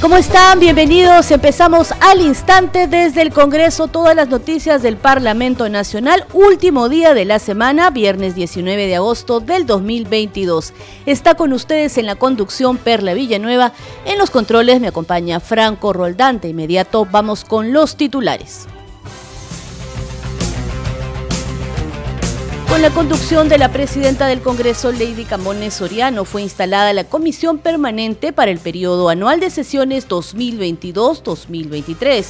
¿Cómo están? Bienvenidos. Empezamos al instante desde el Congreso todas las noticias del Parlamento Nacional, último día de la semana, viernes 19 de agosto del 2022. Está con ustedes en la conducción Perla Villanueva. En los controles me acompaña Franco Roldante. Inmediato vamos con los titulares. Con la conducción de la presidenta del Congreso, Lady Camones Soriano, fue instalada la Comisión Permanente para el periodo anual de sesiones 2022-2023.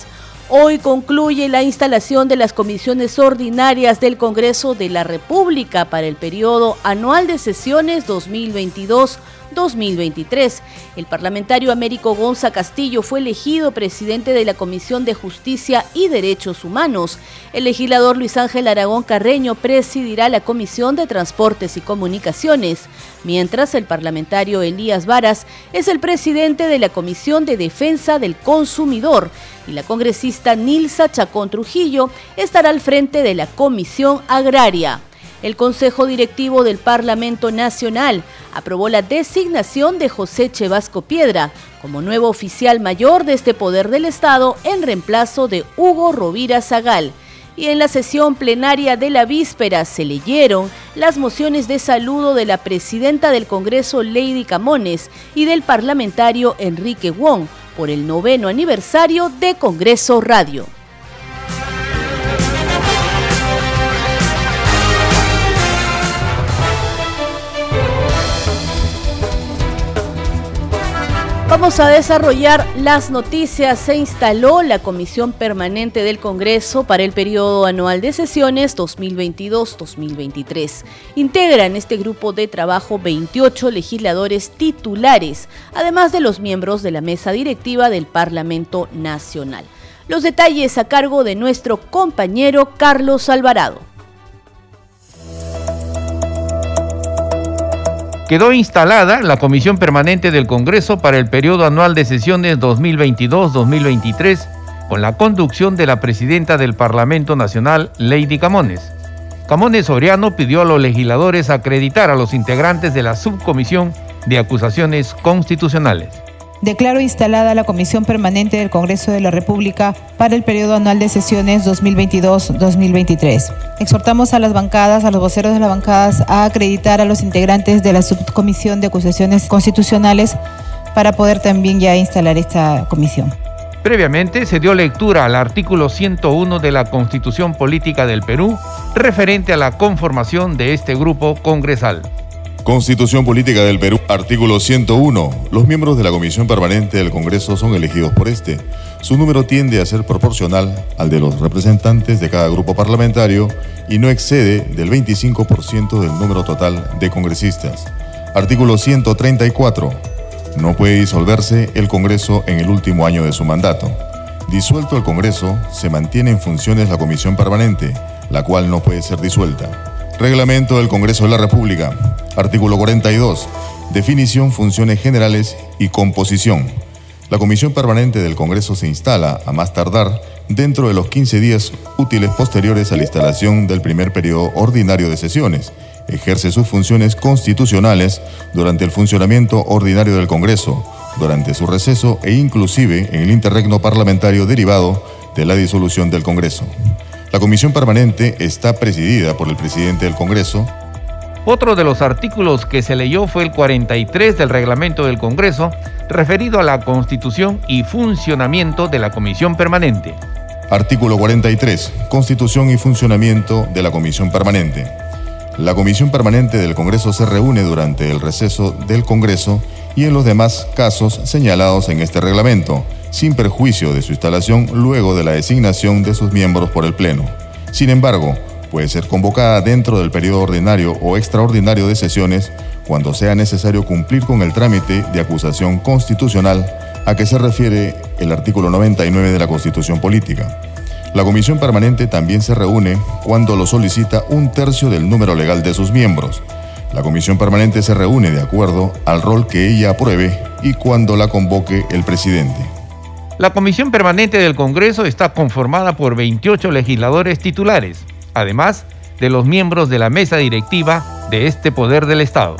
Hoy concluye la instalación de las comisiones ordinarias del Congreso de la República para el periodo anual de sesiones 2022 2023. El parlamentario Américo Gonza Castillo fue elegido presidente de la Comisión de Justicia y Derechos Humanos. El legislador Luis Ángel Aragón Carreño presidirá la Comisión de Transportes y Comunicaciones, mientras el parlamentario Elías Varas es el presidente de la Comisión de Defensa del Consumidor y la congresista Nilsa Chacón Trujillo estará al frente de la Comisión Agraria. El Consejo Directivo del Parlamento Nacional aprobó la designación de José Chevasco Piedra como nuevo oficial mayor de este poder del Estado en reemplazo de Hugo Rovira Zagal. Y en la sesión plenaria de la víspera se leyeron las mociones de saludo de la presidenta del Congreso Lady Camones y del parlamentario Enrique Wong por el noveno aniversario de Congreso Radio. Vamos a desarrollar las noticias. Se instaló la Comisión Permanente del Congreso para el periodo anual de sesiones 2022-2023. Integran este grupo de trabajo 28 legisladores titulares, además de los miembros de la mesa directiva del Parlamento Nacional. Los detalles a cargo de nuestro compañero Carlos Alvarado. Quedó instalada la Comisión Permanente del Congreso para el periodo anual de sesiones 2022-2023 con la conducción de la presidenta del Parlamento Nacional, Lady Camones. Camones Soriano pidió a los legisladores acreditar a los integrantes de la subcomisión de acusaciones constitucionales. Declaro instalada la Comisión Permanente del Congreso de la República para el periodo anual de sesiones 2022-2023. Exhortamos a las bancadas, a los voceros de las bancadas, a acreditar a los integrantes de la Subcomisión de Acusaciones Constitucionales para poder también ya instalar esta comisión. Previamente se dio lectura al artículo 101 de la Constitución Política del Perú referente a la conformación de este grupo congresal. Constitución Política del Perú, artículo 101. Los miembros de la Comisión Permanente del Congreso son elegidos por este. Su número tiende a ser proporcional al de los representantes de cada grupo parlamentario y no excede del 25% del número total de congresistas. Artículo 134. No puede disolverse el Congreso en el último año de su mandato. Disuelto el Congreso, se mantiene en funciones la Comisión Permanente, la cual no puede ser disuelta. Reglamento del Congreso de la República. Artículo 42. Definición, funciones generales y composición. La Comisión Permanente del Congreso se instala, a más tardar, dentro de los 15 días útiles posteriores a la instalación del primer periodo ordinario de sesiones. Ejerce sus funciones constitucionales durante el funcionamiento ordinario del Congreso, durante su receso e inclusive en el interregno parlamentario derivado de la disolución del Congreso. La comisión permanente está presidida por el presidente del Congreso. Otro de los artículos que se leyó fue el 43 del reglamento del Congreso, referido a la constitución y funcionamiento de la comisión permanente. Artículo 43. Constitución y funcionamiento de la comisión permanente. La comisión permanente del Congreso se reúne durante el receso del Congreso y en los demás casos señalados en este reglamento sin perjuicio de su instalación luego de la designación de sus miembros por el Pleno. Sin embargo, puede ser convocada dentro del periodo ordinario o extraordinario de sesiones cuando sea necesario cumplir con el trámite de acusación constitucional a que se refiere el artículo 99 de la Constitución Política. La comisión permanente también se reúne cuando lo solicita un tercio del número legal de sus miembros. La comisión permanente se reúne de acuerdo al rol que ella apruebe y cuando la convoque el presidente. La Comisión Permanente del Congreso está conformada por 28 legisladores titulares, además de los miembros de la mesa directiva de este poder del Estado.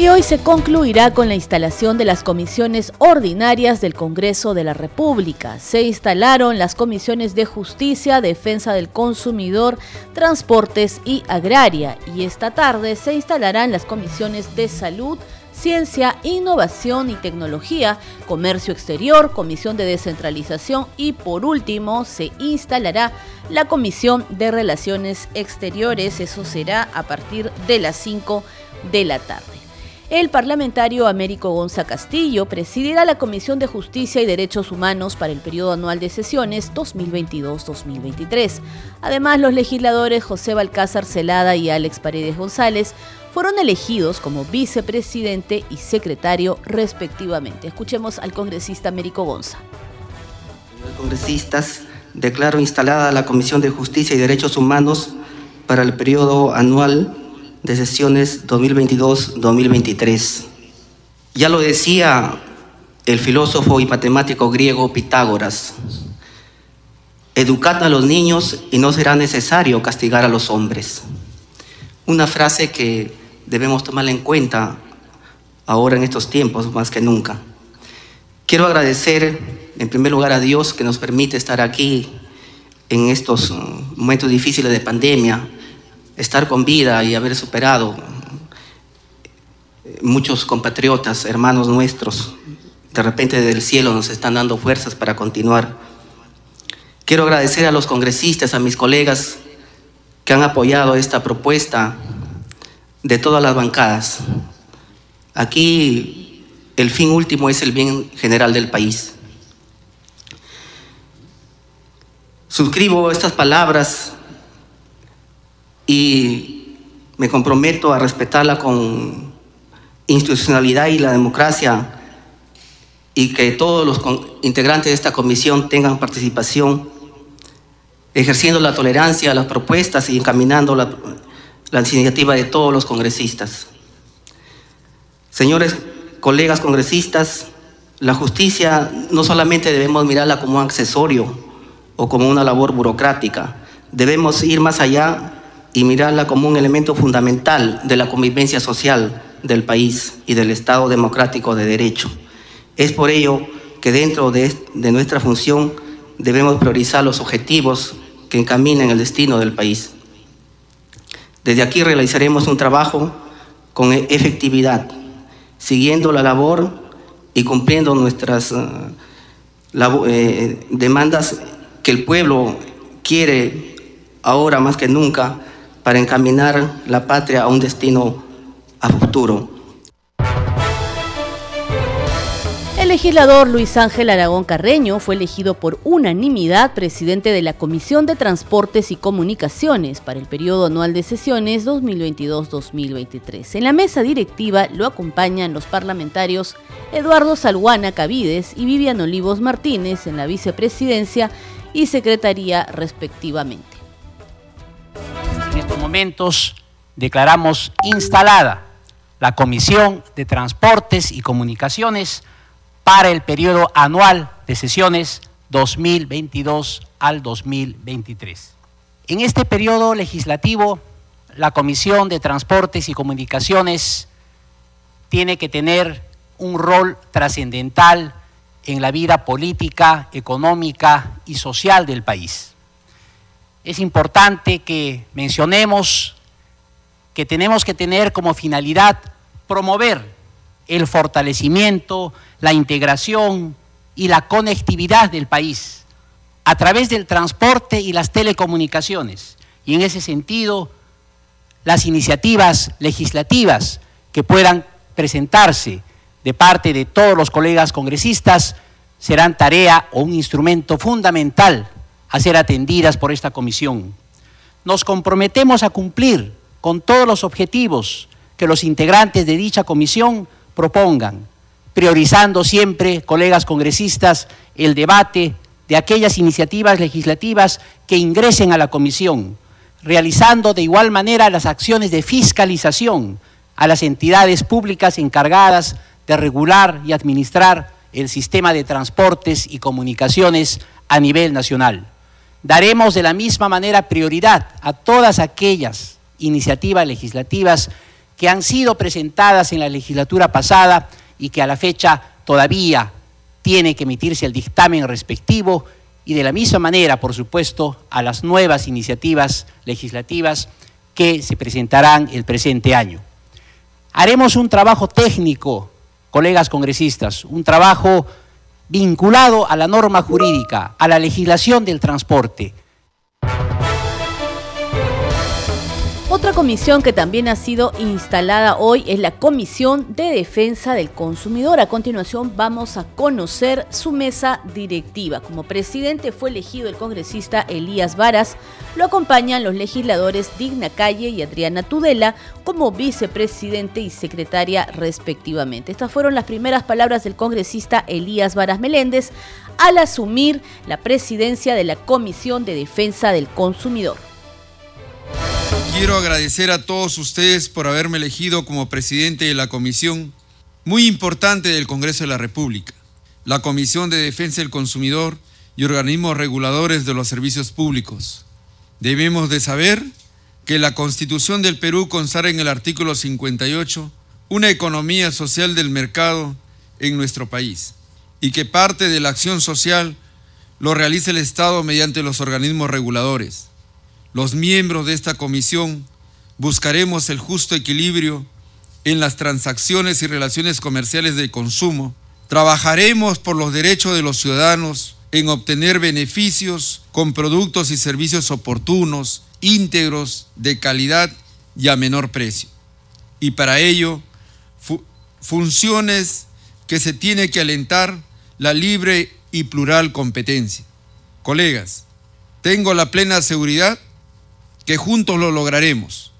Y hoy se concluirá con la instalación de las comisiones ordinarias del Congreso de la República. Se instalaron las comisiones de Justicia, Defensa del Consumidor, Transportes y Agraria. Y esta tarde se instalarán las comisiones de Salud, Ciencia, Innovación y Tecnología, Comercio Exterior, Comisión de Descentralización y por último se instalará la Comisión de Relaciones Exteriores. Eso será a partir de las 5 de la tarde. El parlamentario Américo Gonza Castillo presidirá la Comisión de Justicia y Derechos Humanos para el periodo anual de sesiones 2022-2023. Además, los legisladores José Balcázar Celada y Alex Paredes González fueron elegidos como vicepresidente y secretario respectivamente. Escuchemos al congresista Américo Gonza. Señores congresistas, declaro instalada la Comisión de Justicia y Derechos Humanos para el periodo anual de sesiones 2022-2023. Ya lo decía el filósofo y matemático griego Pitágoras, educad a los niños y no será necesario castigar a los hombres. Una frase que debemos tomarla en cuenta ahora en estos tiempos más que nunca. Quiero agradecer en primer lugar a Dios que nos permite estar aquí en estos momentos difíciles de pandemia, estar con vida y haber superado muchos compatriotas, hermanos nuestros, de repente del cielo nos están dando fuerzas para continuar. Quiero agradecer a los congresistas, a mis colegas que han apoyado esta propuesta de todas las bancadas. Aquí el fin último es el bien general del país. Suscribo estas palabras y me comprometo a respetarla con institucionalidad y la democracia y que todos los integrantes de esta comisión tengan participación, ejerciendo la tolerancia a las propuestas y encaminando la, la iniciativa de todos los congresistas. Señores colegas congresistas, la justicia no solamente debemos mirarla como un accesorio o como una labor burocrática, debemos ir más allá y mirarla como un elemento fundamental de la convivencia social del país y del Estado democrático de derecho. Es por ello que dentro de, de nuestra función debemos priorizar los objetivos que encaminen el destino del país. Desde aquí realizaremos un trabajo con efectividad, siguiendo la labor y cumpliendo nuestras uh, eh, demandas que el pueblo quiere ahora más que nunca para encaminar la patria a un destino a futuro. Legislador Luis Ángel Aragón Carreño fue elegido por unanimidad presidente de la Comisión de Transportes y Comunicaciones para el periodo anual de sesiones 2022-2023. En la mesa directiva lo acompañan los parlamentarios Eduardo Salguana Cavides y Vivian Olivos Martínez en la vicepresidencia y secretaría respectivamente estos momentos declaramos instalada la Comisión de Transportes y Comunicaciones para el periodo anual de sesiones 2022 al 2023. En este periodo legislativo, la Comisión de Transportes y Comunicaciones tiene que tener un rol trascendental en la vida política, económica y social del país es importante que mencionemos que tenemos que tener como finalidad promover el fortalecimiento, la integración y la conectividad del país a través del transporte y las telecomunicaciones. Y en ese sentido, las iniciativas legislativas que puedan presentarse de parte de todos los colegas congresistas serán tarea o un instrumento fundamental a ser atendidas por esta comisión. Nos comprometemos a cumplir con todos los objetivos que los integrantes de dicha comisión propongan, priorizando siempre, colegas congresistas, el debate de aquellas iniciativas legislativas que ingresen a la comisión, realizando de igual manera las acciones de fiscalización a las entidades públicas encargadas de regular y administrar el sistema de transportes y comunicaciones a nivel nacional. Daremos de la misma manera prioridad a todas aquellas iniciativas legislativas que han sido presentadas en la legislatura pasada y que a la fecha todavía tiene que emitirse el dictamen respectivo y de la misma manera, por supuesto, a las nuevas iniciativas legislativas que se presentarán el presente año. Haremos un trabajo técnico, colegas congresistas, un trabajo vinculado a la norma jurídica, a la legislación del transporte, Otra comisión que también ha sido instalada hoy es la Comisión de Defensa del Consumidor. A continuación vamos a conocer su mesa directiva. Como presidente fue elegido el congresista Elías Varas. Lo acompañan los legisladores Digna Calle y Adriana Tudela como vicepresidente y secretaria respectivamente. Estas fueron las primeras palabras del congresista Elías Varas Meléndez al asumir la presidencia de la Comisión de Defensa del Consumidor. Quiero agradecer a todos ustedes por haberme elegido como presidente de la comisión muy importante del Congreso de la República, la Comisión de Defensa del Consumidor y organismos reguladores de los servicios públicos. Debemos de saber que la Constitución del Perú consagra en el artículo 58 una economía social del mercado en nuestro país y que parte de la acción social lo realiza el Estado mediante los organismos reguladores los miembros de esta comisión buscaremos el justo equilibrio en las transacciones y relaciones comerciales de consumo. Trabajaremos por los derechos de los ciudadanos en obtener beneficios con productos y servicios oportunos, íntegros, de calidad y a menor precio. Y para ello, funciones que se tiene que alentar la libre y plural competencia. Colegas, tengo la plena seguridad que juntos lo lograremos.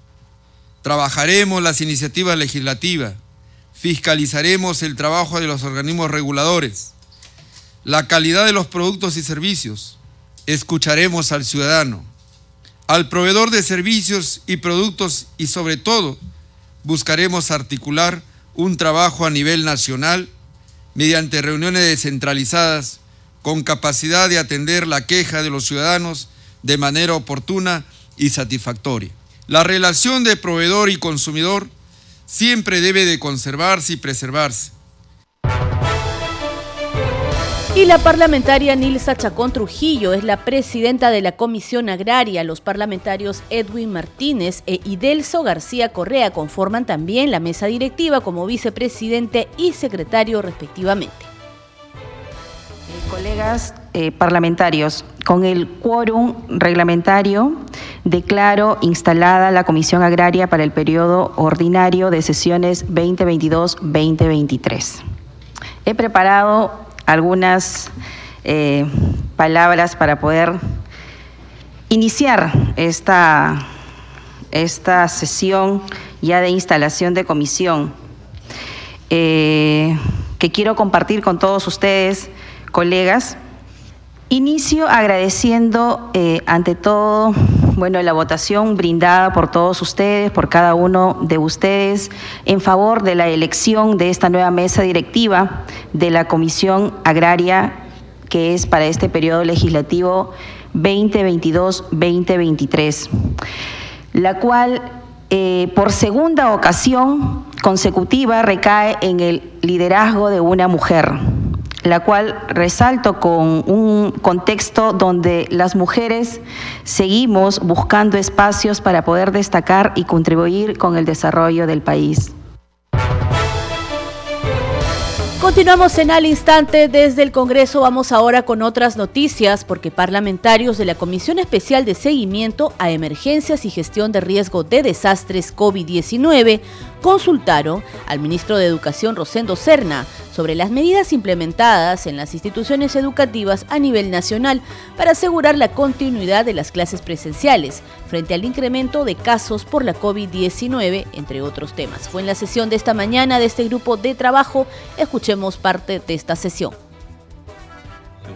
Trabajaremos las iniciativas legislativas, fiscalizaremos el trabajo de los organismos reguladores, la calidad de los productos y servicios, escucharemos al ciudadano, al proveedor de servicios y productos y sobre todo buscaremos articular un trabajo a nivel nacional mediante reuniones descentralizadas con capacidad de atender la queja de los ciudadanos de manera oportuna y satisfactoria. La relación de proveedor y consumidor siempre debe de conservarse y preservarse. Y la parlamentaria Nilsa Chacón Trujillo es la presidenta de la Comisión Agraria. Los parlamentarios Edwin Martínez e Idelso García Correa conforman también la mesa directiva como vicepresidente y secretario respectivamente. Colegas eh, parlamentarios, con el quórum reglamentario declaro instalada la Comisión Agraria para el periodo ordinario de sesiones 2022-2023. He preparado algunas eh, palabras para poder iniciar esta, esta sesión ya de instalación de comisión eh, que quiero compartir con todos ustedes, colegas. Inicio agradeciendo eh, ante todo, bueno, la votación brindada por todos ustedes, por cada uno de ustedes, en favor de la elección de esta nueva mesa directiva de la Comisión Agraria, que es para este periodo legislativo 2022-2023, la cual eh, por segunda ocasión consecutiva recae en el liderazgo de una mujer la cual resalto con un contexto donde las mujeres seguimos buscando espacios para poder destacar y contribuir con el desarrollo del país. Continuamos en al instante desde el Congreso. Vamos ahora con otras noticias porque parlamentarios de la Comisión Especial de Seguimiento a Emergencias y Gestión de Riesgo de Desastres COVID-19 consultaron al ministro de Educación Rosendo Serna sobre las medidas implementadas en las instituciones educativas a nivel nacional para asegurar la continuidad de las clases presenciales frente al incremento de casos por la COVID-19, entre otros temas. Fue en la sesión de esta mañana de este grupo de trabajo. Escuchemos parte de esta sesión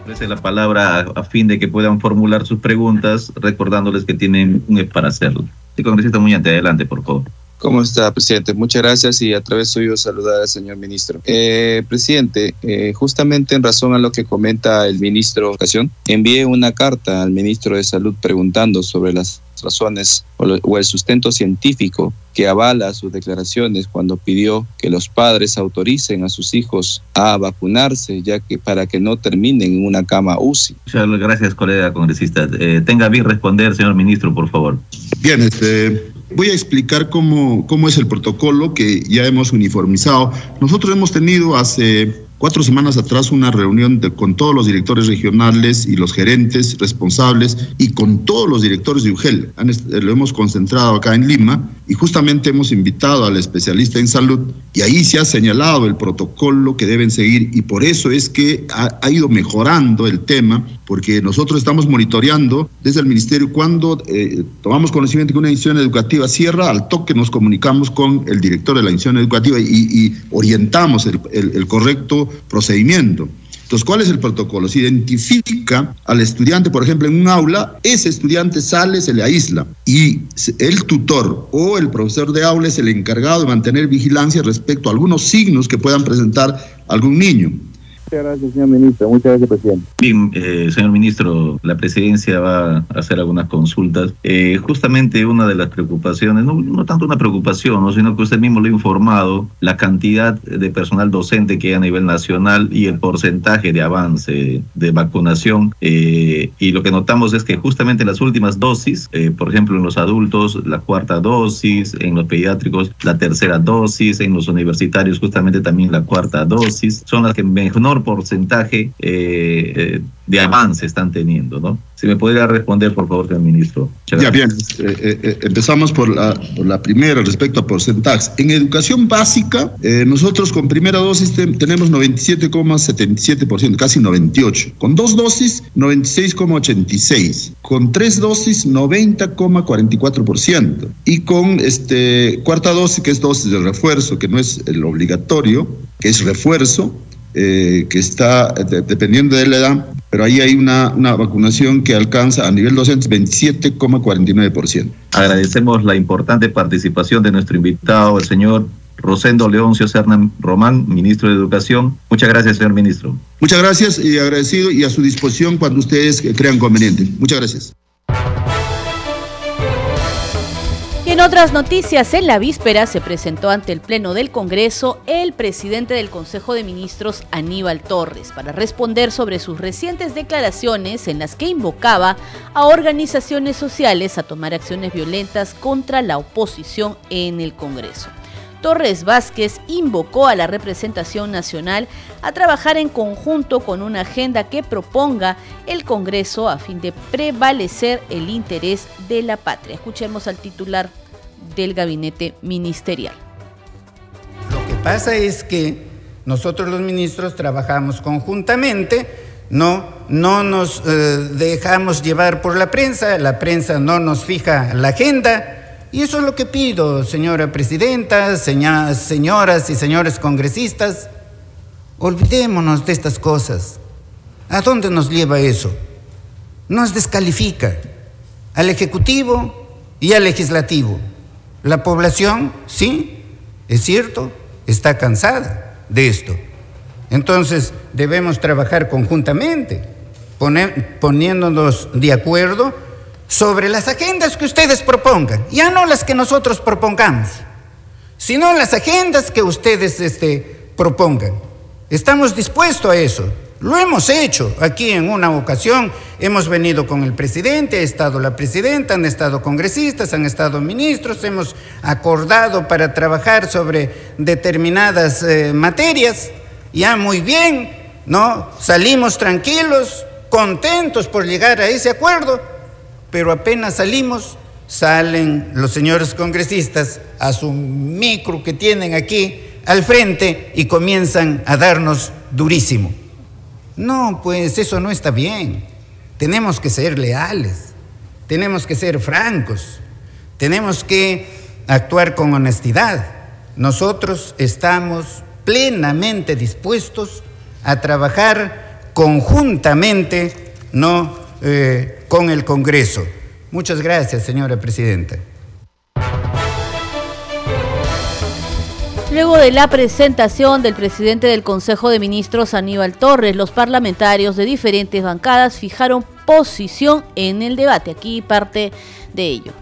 ofrece la palabra a, fin de que puedan formular sus preguntas, recordándoles que tienen un mes para hacerlo. Sí, congresista Muñante, adelante, por favor. ¿Cómo está, presidente? Muchas gracias y a través suyo saludar al señor ministro. Eh, presidente, eh, justamente en razón a lo que comenta el ministro de Educación, envié una carta al ministro de Salud preguntando sobre las razones o, el sustento científico que avala sus declaraciones cuando pidió que los padres autoricen a sus hijos a vacunarse, ya que para que no terminen en una cama UCI. Muchas gracias, colega congresista. Eh, tenga bien responder, señor ministro, por favor. Bien, este, Voy a explicar cómo, cómo es el protocolo que ya hemos uniformizado. Nosotros hemos tenido hace cuatro semanas atrás una reunión con todos los directores regionales y los gerentes responsables y con todos los directores de UGEL. lo hemos concentrado acá en Lima y justamente hemos invitado al especialista en salud y ahí se ha señalado el protocolo que deben seguir y por eso es que ha, ido mejorando el tema porque nosotros estamos monitoreando desde el ministerio cuando eh, tomamos conocimiento que una institución educativa cierra, al toque nos comunicamos con el director de la institución educativa y, orientamos el correcto procedimiento. Entonces, ¿cuál es el protocolo? Se identifica al estudiante, por ejemplo, en un aula, ese estudiante sale, se le aísla y el tutor o el profesor de aula es el encargado de mantener vigilancia respecto a algunos signos que puedan presentar algún niño. Muchas gracias, señor ministro. Muchas gracias, presidente. Bien, eh, señor ministro, la presidencia va a hacer algunas consultas. Eh, justamente una de las preocupaciones, no, tanto una preocupación, sino que usted mismo lo ha informado, la cantidad de personal docente que hay a nivel nacional y el porcentaje de avance de vacunación. Eh, y lo que notamos es que justamente las últimas dosis, por ejemplo, en los adultos, la cuarta dosis, en los pediátricos, la tercera dosis, en los universitarios, justamente también la cuarta dosis, son las que mejor porcentaje eh, eh, de avance están teniendo, ¿no? Si me podría responder, por favor, señor ministro. Ya bien, eh, empezamos por la, por la, primera respecto a porcentajes. En educación básica, nosotros con primera dosis tenemos 97,77%, casi 98%. Con dos dosis, 96,86%. Con tres dosis, 90,44%. Y con este, cuarta dosis, que es dosis de refuerzo, que no es el obligatorio, que es refuerzo, eh, que está dependiendo de la edad, pero ahí hay una, una vacunación que alcanza a nivel docente 27,49%. Agradecemos la importante participación de nuestro invitado, el señor Rosendo Leoncio Cernan Román, ministro de Educación. Muchas gracias, señor ministro. Muchas gracias y agradecido y a su disposición cuando ustedes crean conveniente. Muchas gracias. En otras noticias, en la víspera se presentó ante el Pleno del Congreso el presidente del Consejo de Ministros, Aníbal Torres, para responder sobre sus recientes declaraciones en las que invocaba a organizaciones sociales a tomar acciones violentas contra la oposición en el Congreso. Torres Vázquez invocó a la representación nacional a trabajar en conjunto con una agenda que proponga el Congreso a fin de prevalecer el interés de la patria. Escuchemos al titular del gabinete ministerial. Lo que pasa es que nosotros los ministros trabajamos conjuntamente, no, no nos eh, dejamos llevar por la prensa, la prensa no nos fija la agenda. Y eso es lo que pido, señora presidenta, señoras y señores congresistas. Olvidémonos de estas cosas. ¿A dónde nos lleva eso? Nos descalifica al Ejecutivo y al Legislativo. La población, sí, es cierto, está cansada de esto. Entonces debemos trabajar conjuntamente, poniéndonos de acuerdo sobre las agendas que ustedes propongan, ya no las que nosotros propongamos, sino las agendas que ustedes este, propongan. Estamos dispuestos a eso. Lo hemos hecho aquí en una ocasión. Hemos venido con el presidente, ha estado la presidenta, han estado congresistas, han estado ministros, hemos acordado para trabajar sobre determinadas eh, materias. Ya muy bien, ¿no? Salimos tranquilos, contentos por llegar a ese acuerdo, pero apenas salimos, salen los señores congresistas a su micro que tienen aquí al frente y comienzan a darnos durísimo. No, pues eso no está bien. Tenemos que ser leales, tenemos que ser francos, tenemos que actuar con honestidad. Nosotros estamos plenamente dispuestos a trabajar conjuntamente ¿no? Eh, con el Congreso. Muchas gracias, señora Presidenta. Luego de la presentación del presidente del Consejo de Ministros, Aníbal Torres, los parlamentarios de diferentes bancadas fijaron posición en el debate. Aquí parte de ello.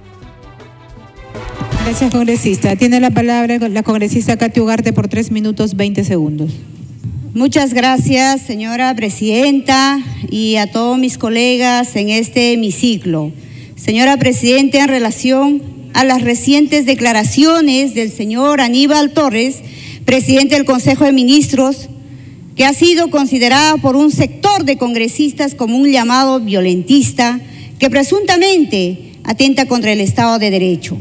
Gracias, congresista. Tiene la palabra la congresista Katy Ugarte por tres minutos 20 segundos. Muchas gracias, señora presidenta, y a todos mis colegas en este hemiciclo. Señora presidenta, en relación a las recientes declaraciones del señor Aníbal Torres, presidente del Consejo de Ministros, que ha sido considerado por un sector de congresistas como un llamado violentista que presuntamente atenta contra el Estado de Derecho.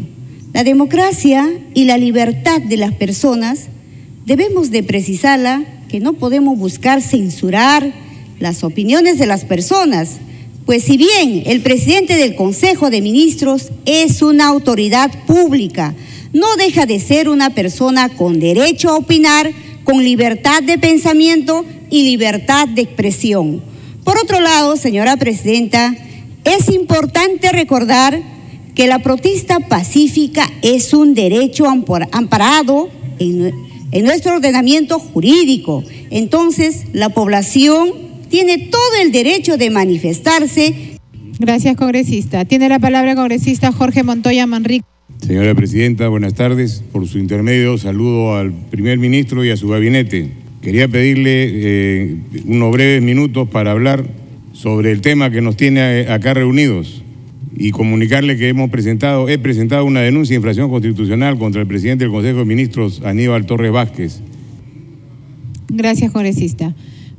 La democracia y la libertad de las personas debemos de precisarla que no podemos buscar censurar las opiniones de las personas, pues si bien el presidente del Consejo de Ministros es una autoridad pública, no deja de ser una persona con derecho a opinar, con libertad de pensamiento y libertad de expresión. Por otro lado, señora presidenta, es importante recordar que la protesta pacífica es un derecho amparado en, nuestro ordenamiento jurídico. Entonces, la población tiene todo el derecho de manifestarse. Gracias, congresista. Tiene la palabra el congresista Jorge Montoya Manrique. Señora Presidenta, buenas tardes. Por su intermedio, saludo al primer ministro y a su gabinete. Quería pedirle eh, unos breves minutos para hablar sobre el tema que nos tiene eh, acá reunidos y comunicarle que hemos presentado, he presentado una denuncia de infracción constitucional contra el presidente del Consejo de Ministros, Aníbal Torres Vázquez. Gracias, congresista.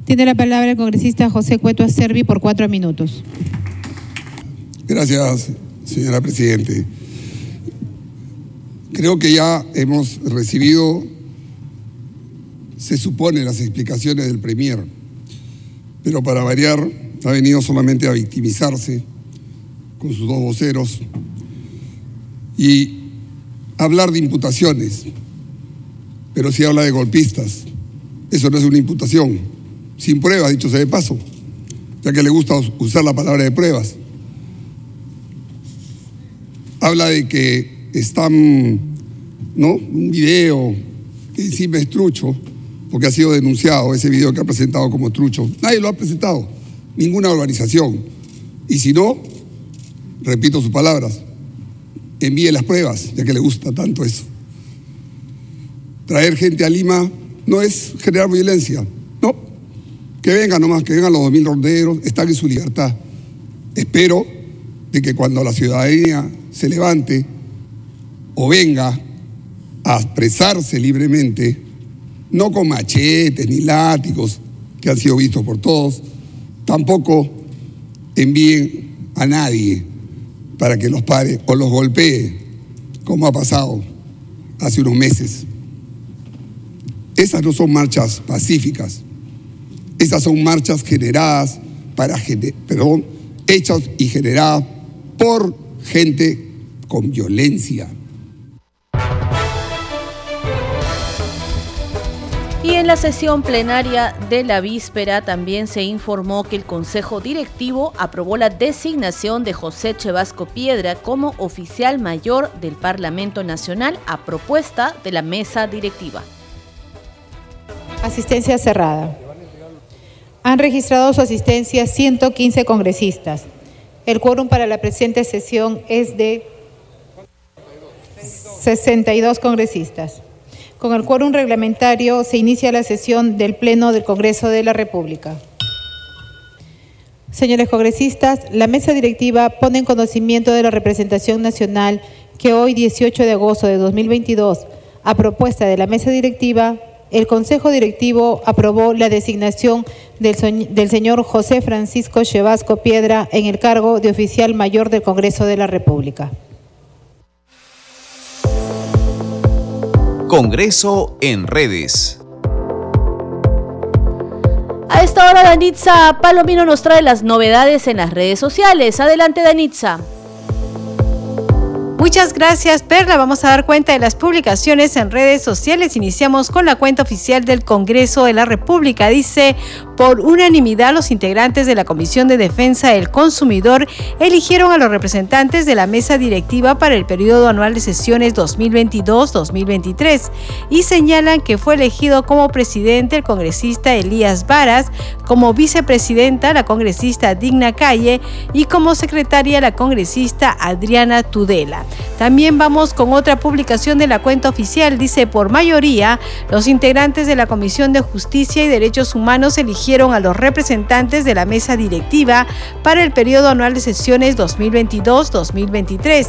Tiene la palabra el congresista José Cueto Acervi por cuatro minutos. Gracias, señora Presidente. Creo que ya hemos recibido, se supone, las explicaciones del Premier, pero para variar ha venido solamente a victimizarse con sus dos voceros y hablar de imputaciones, pero si habla de golpistas, eso no es una imputación sin pruebas, dicho sea de paso, ya que le gusta usar la palabra de pruebas. Habla de que están, ¿no? Un video que encima es trucho, porque ha sido denunciado ese video que ha presentado como trucho. Nadie lo ha presentado, ninguna organización. Y si no, repito sus palabras, envíe las pruebas, ya que le gusta tanto eso. Traer gente a Lima no es generar violencia, que vengan nomás, que vengan los dos mil ronderos, están en su libertad. Espero de que cuando la ciudadanía se levante o venga a expresarse libremente, no con machetes ni látigos que han sido vistos por todos, tampoco envíen a nadie para que los pare o los golpee, como ha pasado hace unos meses. Esas no son marchas pacíficas, esas son marchas generadas para, perdón, hechas y generadas por gente con violencia. Y en la sesión plenaria de la víspera también se informó que el Consejo Directivo aprobó la designación de José Chevasco Piedra como oficial mayor del Parlamento Nacional a propuesta de la mesa directiva. Asistencia cerrada. Han registrado su asistencia 115 congresistas. El quórum para la presente sesión es de 62 congresistas. Con el quórum reglamentario se inicia la sesión del Pleno del Congreso de la República. Señores congresistas, la mesa directiva pone en conocimiento de la representación nacional que hoy, 18 de agosto de 2022, a propuesta de la mesa directiva, el Consejo Directivo aprobó la designación del, señor José Francisco Chevasco Piedra en el cargo de oficial mayor del Congreso de la República. Congreso en redes. A esta hora Danitza Palomino nos trae las novedades en las redes sociales. Adelante Danitza. Muchas gracias, Perla. Vamos a dar cuenta de las publicaciones en redes sociales. Iniciamos con la cuenta oficial del Congreso de la República. Dice, Por unanimidad, los integrantes de la Comisión de Defensa del Consumidor eligieron a los representantes de la mesa directiva para el periodo anual de sesiones 2022-2023 y señalan que fue elegido como presidente el congresista Elías Varas, como vicepresidenta la congresista Digna Calle y como secretaria la congresista Adriana Tudela. También vamos con otra publicación de la cuenta oficial. Dice, por mayoría, los integrantes de la Comisión de Justicia y Derechos Humanos eligieron a los representantes de la mesa directiva para el periodo anual de sesiones 2022-2023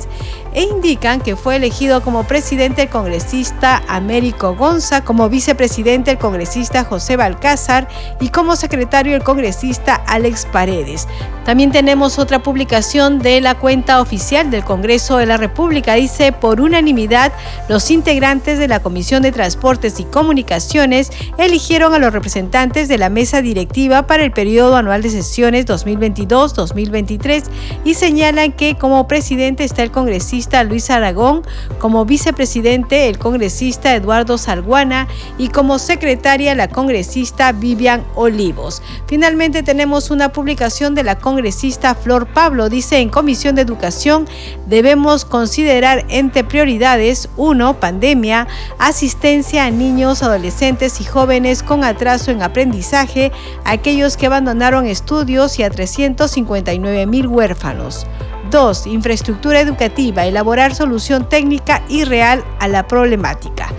e indican que fue elegido como presidente el congresista Américo Gonza, como vicepresidente el congresista José Balcázar y como secretario el congresista Alex Paredes. También tenemos otra publicación de la cuenta oficial del Congreso de la República. Dice, por unanimidad, los integrantes de la Comisión de Transportes y Comunicaciones eligieron a los representantes de la mesa directiva para el periodo anual de sesiones 2022-2023 y señalan que como presidente está el congresista Luis Aragón, como vicepresidente el congresista Eduardo Salguana y como secretaria la congresista Vivian Olivos. Finalmente tenemos una publicación de la congresista Flor Pablo. Dice en Comisión de Educación debemos considerar entre prioridades 1. Pandemia, asistencia a niños, adolescentes y jóvenes con atraso en aprendizaje, aquellos que abandonaron estudios y a 359 mil huérfanos. 2. Infraestructura educativa, elaborar solución técnica y real a la problemática.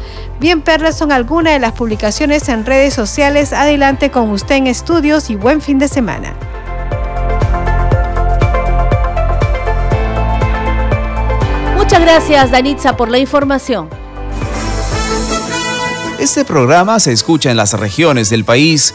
Bien, Perlas son algunas de las publicaciones en redes sociales. Adelante con usted en estudios y buen fin de semana. Muchas gracias, Danitza, por la información. Este programa se escucha en las regiones del país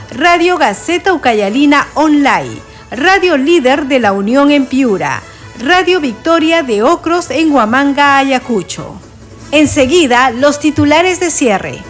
Radio Gaceta Ucayalina Online, Radio Líder de la Unión en Piura, Radio Victoria de Ocros en Huamanga, Ayacucho. Enseguida, los titulares de cierre.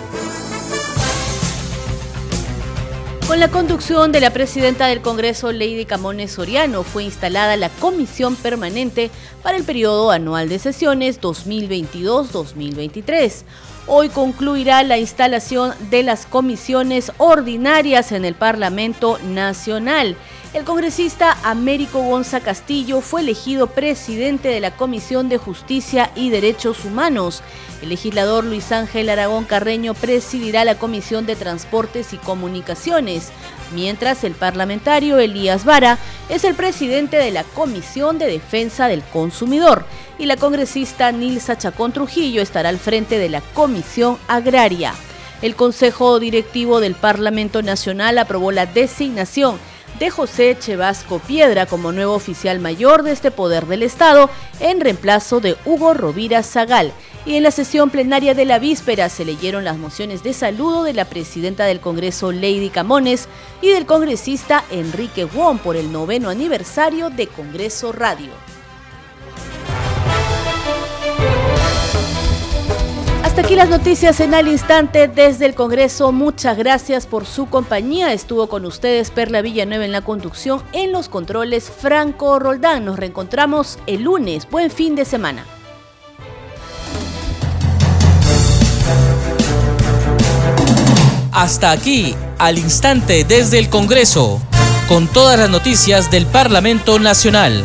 Con la conducción de la presidenta del Congreso, Lady Camones Soriano, fue instalada la Comisión Permanente para el periodo anual de sesiones 2022-2023. Hoy concluirá la instalación de las comisiones ordinarias en el Parlamento Nacional. El congresista Américo Gonza Castillo fue elegido presidente de la Comisión de Justicia y Derechos Humanos. El legislador Luis Ángel Aragón Carreño presidirá la Comisión de Transportes y Comunicaciones, mientras el parlamentario Elías Vara es el presidente de la Comisión de Defensa del Consumidor y la congresista Nilsa Chacón Trujillo estará al frente de la Comisión Agraria. El Consejo Directivo del Parlamento Nacional aprobó la designación de José Chevasco Piedra como nuevo oficial mayor de este poder del Estado en reemplazo de Hugo Rovira Zagal. Y en la sesión plenaria de la víspera se leyeron las mociones de saludo de la presidenta del Congreso Lady Camones y del congresista Enrique Wong por el noveno aniversario de Congreso Radio. Hasta aquí las noticias en al instante desde el Congreso. Muchas gracias por su compañía. Estuvo con ustedes Perla Villanueva en la conducción, en los controles Franco Roldán. Nos reencontramos el lunes. Buen fin de semana. Hasta aquí, al instante desde el Congreso, con todas las noticias del Parlamento Nacional.